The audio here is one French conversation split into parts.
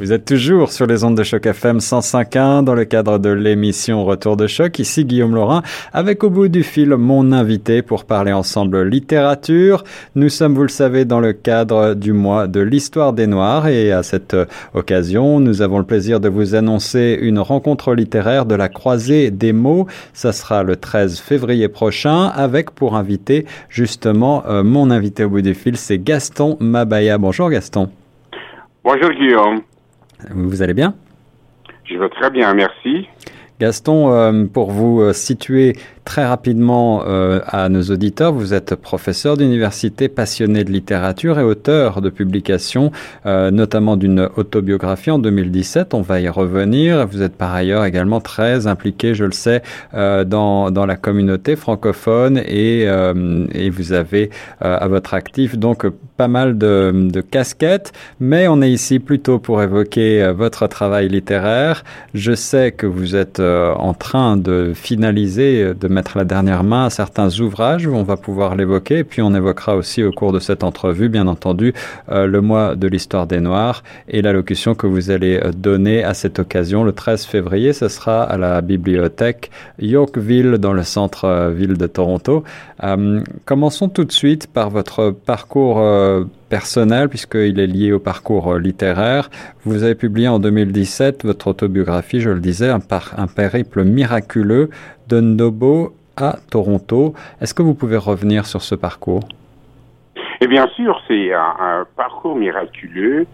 Vous êtes toujours sur les ondes de choc FM 105.1 dans le cadre de l'émission Retour de choc. Ici Guillaume Laurin avec au bout du fil mon invité pour parler ensemble littérature. Nous sommes, vous le savez, dans le cadre du mois de l'histoire des Noirs et à cette occasion, nous avons le plaisir de vous annoncer une rencontre littéraire de la croisée des mots. Ça sera le 13 février prochain avec pour invité justement euh, mon invité au bout du fil, c'est Gaston Mabaya. Bonjour Gaston. Bonjour Guillaume. Vous allez bien? Je vais très bien, merci. Gaston, euh, pour vous euh, situer très rapidement euh, à nos auditeurs, vous êtes professeur d'université, passionné de littérature et auteur de publications, euh, notamment d'une autobiographie en 2017. On va y revenir. Vous êtes par ailleurs également très impliqué, je le sais, euh, dans, dans la communauté francophone et, et vous avez à votre actif donc pas mal de, de casquettes, mais on est ici plutôt pour évoquer votre travail littéraire. Je sais que vous êtes en train de finaliser, de mettre la dernière main à certains ouvrages, on va pouvoir l'évoquer, et puis on évoquera aussi au cours de cette entrevue, bien entendu, euh, le mois de l'histoire des Noirs et l'allocution que vous allez euh, donner à cette occasion le 13 février. Ce sera à la bibliothèque Yorkville dans le centre-ville de Toronto. Euh, commençons tout de suite par votre parcours euh, personnel, puisqu'il est lié au parcours littéraire. Vous avez publié en 2017 votre autobiographie, je le disais, par, un périple miraculeux de Nobo à Toronto. Est-ce que vous pouvez revenir sur ce parcours? Et bien sûr, c'est un, un, parcours miraculeux.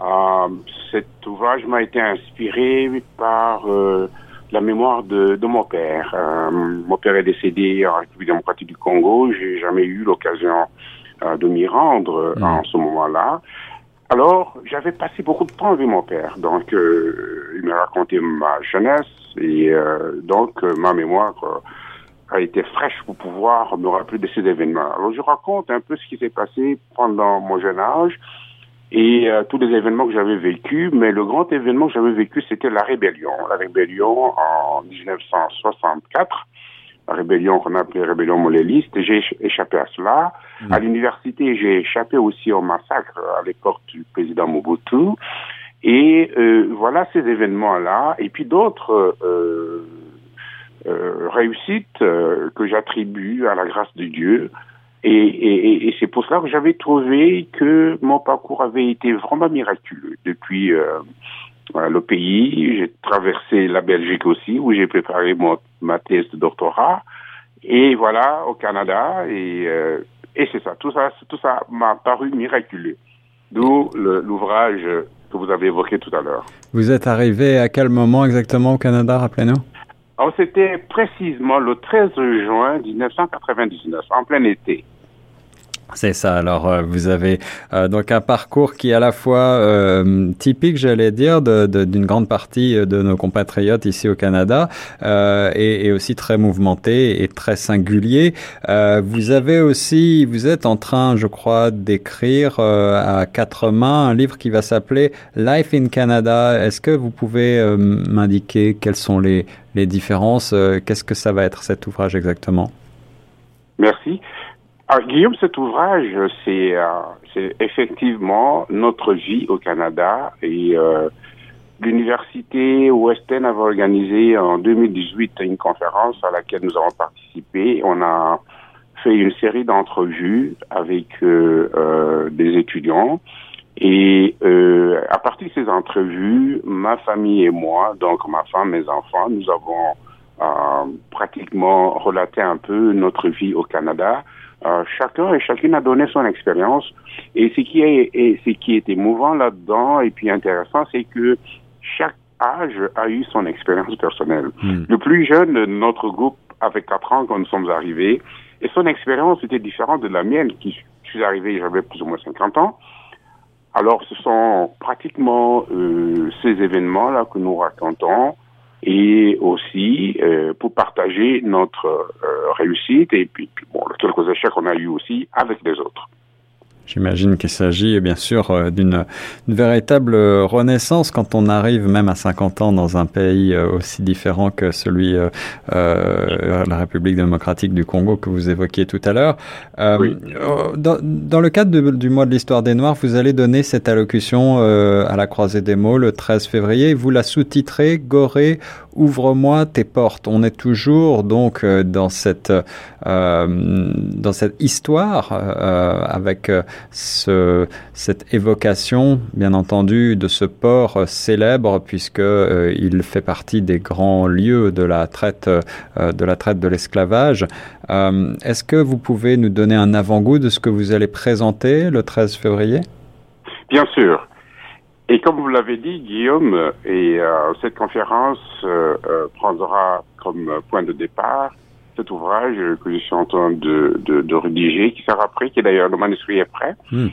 Euh, cet ouvrage m'a été inspiré par euh, la mémoire de, de mon père. Euh, mon père est décédé en République démocratique du Congo. J'ai jamais eu l'occasion de m'y rendre mmh. en ce moment-là. Alors, j'avais passé beaucoup de temps avec mon père. Donc, euh, il m'a raconté ma jeunesse et euh, donc ma mémoire a été fraîche pour pouvoir me rappeler de ces événements. Alors, je raconte un peu ce qui s'est passé pendant mon jeune âge et euh, tous les événements que j'avais vécus, mais le grand événement que j'avais vécu, c'était la rébellion. La rébellion en 1964, la rébellion qu'on appelait rébellion moléliste, j'ai échappé à cela. Mmh. À l'université, j'ai échappé aussi au massacre à l'époque du président Mobutu. Et euh, voilà ces événements-là, et puis d'autres euh, euh, réussites que j'attribue à la grâce de Dieu. Et, et, et c'est pour cela que j'avais trouvé que mon parcours avait été vraiment miraculeux. Depuis le pays, j'ai traversé la Belgique aussi, où j'ai préparé mon, ma thèse de doctorat. Et voilà, au Canada. Et, euh, et c'est ça. Tout ça, tout ça m'a paru miraculeux. D'où l'ouvrage que vous avez évoqué tout à l'heure. Vous êtes arrivé à quel moment exactement au Canada, rappelez-nous? Alors, c'était précisément le 13 juin 1999, en plein été. C'est ça. Alors, euh, vous avez euh, donc un parcours qui est à la fois euh, typique, j'allais dire, d'une de, de, grande partie de nos compatriotes ici au Canada, euh, et, et, aussi très mouvementé et très singulier. Euh, vous avez aussi, vous êtes en train, je crois, d'écrire à quatre mains un livre qui va s'appeler Life in Canada. Est-ce que vous pouvez m'indiquer quelles sont les, les différences Qu'est-ce que ça va être cet ouvrage exactement? Merci. Alors, Guillaume, cet ouvrage, c'est euh, effectivement notre vie au Canada et euh, l'université West End avait organisé en 2018 une conférence à laquelle nous avons participé. On a fait une série d'entrevues avec euh, des étudiants et à partir de ces entrevues, ma famille et moi, donc ma femme, mes enfants, nous avons pratiquement relaté un peu notre vie au Canada. Euh, chacun et chacune a donné son expérience. Et ce qui est, et ce qui est émouvant là-dedans et puis intéressant, c'est que chaque âge a eu son expérience personnelle. Mm. Le plus jeune de notre groupe avait 4 ans quand nous sommes arrivés, et son expérience était différente de la mienne, qui je suis arrivé, j'avais plus ou moins 50 ans. Alors, ce sont pratiquement euh, ces événements-là que nous racontons et aussi euh, pour partager notre euh, réussite et puis, bon quelques échecs qu'on a eu aussi avec les autres. J'imagine qu'il s'agit bien sûr euh, d'une véritable renaissance quand on arrive même à 50 ans dans un pays euh, aussi différent que celui euh, euh, la République démocratique du Congo que vous évoquiez tout à l'heure. Euh, dans, dans, le cadre de, du mois de l'histoire des Noirs, vous allez donner cette allocution à la croisée des mots le 13 février. Vous la sous-titrez Gorée, ouvre-moi tes portes. On est toujours donc dans cette dans cette histoire avec ce, cette évocation, bien entendu, de ce port célèbre, puisque euh, il fait partie des grands lieux de la traite euh, de la traite de l'esclavage. Euh, Est-ce que vous pouvez nous donner un avant-goût de ce que vous allez présenter le 13 février? Bien sûr. Et comme vous l'avez dit, Guillaume, et euh, cette conférence euh, prendra comme point de départ cet ouvrage que je suis en train de, de, de rédiger, qui sera prêt, qui est d'ailleurs le manuscrit est prêt. Hmm.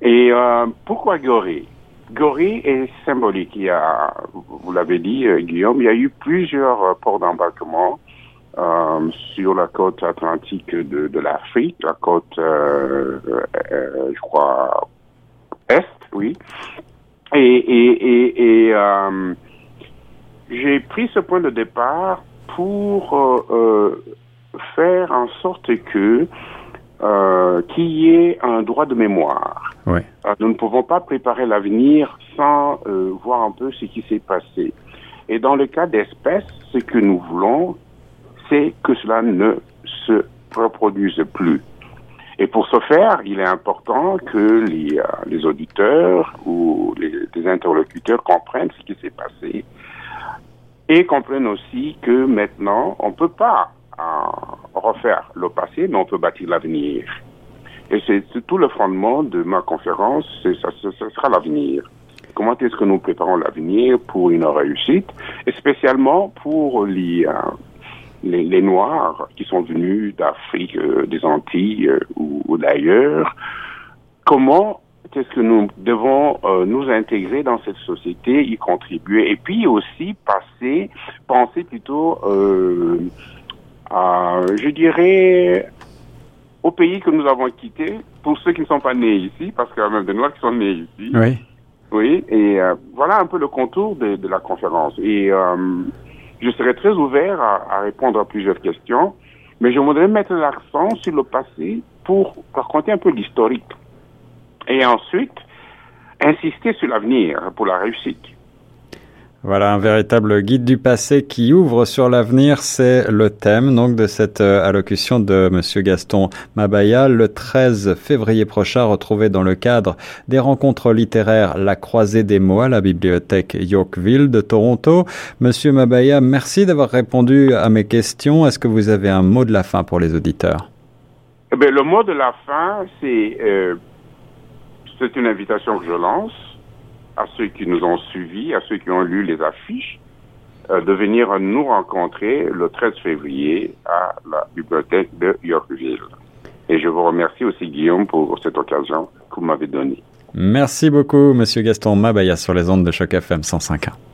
Et euh, pourquoi Gorée? Gorée est symbolique. Il y a, vous l'avez dit, euh, Guillaume, il y a eu plusieurs euh, ports d'embarquement euh, sur la côte atlantique de, de l'Afrique, la côte, euh, je crois, est, oui. Et, et, et, et j'ai pris ce point de départ pour faire en sorte que euh, qu'il y ait un droit de mémoire. Oui. Euh, nous ne pouvons pas préparer l'avenir sans euh, voir un peu ce qui s'est passé. Et dans le cas d'espèces, ce que nous voulons, c'est que cela ne se reproduise plus. Et pour ce faire, il est important que les, euh, auditeurs ou les, interlocuteurs comprennent ce qui s'est passé et comprennent aussi que maintenant, on ne peut pas refaire le passé, mais on peut bâtir l'avenir. Et c'est tout le fondement de ma conférence, ça, ça, sera l'avenir. Comment est-ce que nous préparons l'avenir pour une réussite, et spécialement pour les, euh, les, les, Noirs qui sont venus d'Afrique, euh, des Antilles euh, ou, ou d'ailleurs. Comment est-ce que nous devons euh, nous intégrer dans cette société, y contribuer, et puis aussi passer, penser plutôt euh, je dirais au pays que nous avons quitté, pour ceux qui ne sont pas nés ici, parce qu'il y a même des Noirs qui sont nés ici. Oui. Oui, et voilà un peu le contour de, de la conférence. Et je serai très ouvert à, à, répondre à plusieurs questions, mais je voudrais mettre l'accent sur le passé pour raconter un peu l'historique. Et ensuite, insister sur l'avenir pour la réussite. Voilà un véritable guide du passé qui ouvre sur l'avenir, c'est le thème donc de cette euh, allocution de monsieur Gaston Mabaya le 13 février prochain retrouvé dans le cadre des rencontres littéraires La croisée des mots à la bibliothèque Yorkville de Toronto. Monsieur Mabaya, merci d'avoir répondu à mes questions. Est-ce que vous avez un mot de la fin pour les auditeurs? Eh bien, le mot de la fin, c'est euh, c'est une invitation que je lance à ceux qui nous ont suivis, à ceux qui ont lu les affiches, euh, de venir nous rencontrer le 13 février à la bibliothèque de Yorkville. Et je vous remercie aussi, Guillaume, pour cette occasion que vous m'avez donnée. Merci beaucoup, Monsieur Gaston Mabaya, sur les ondes de Choc FM 105.1.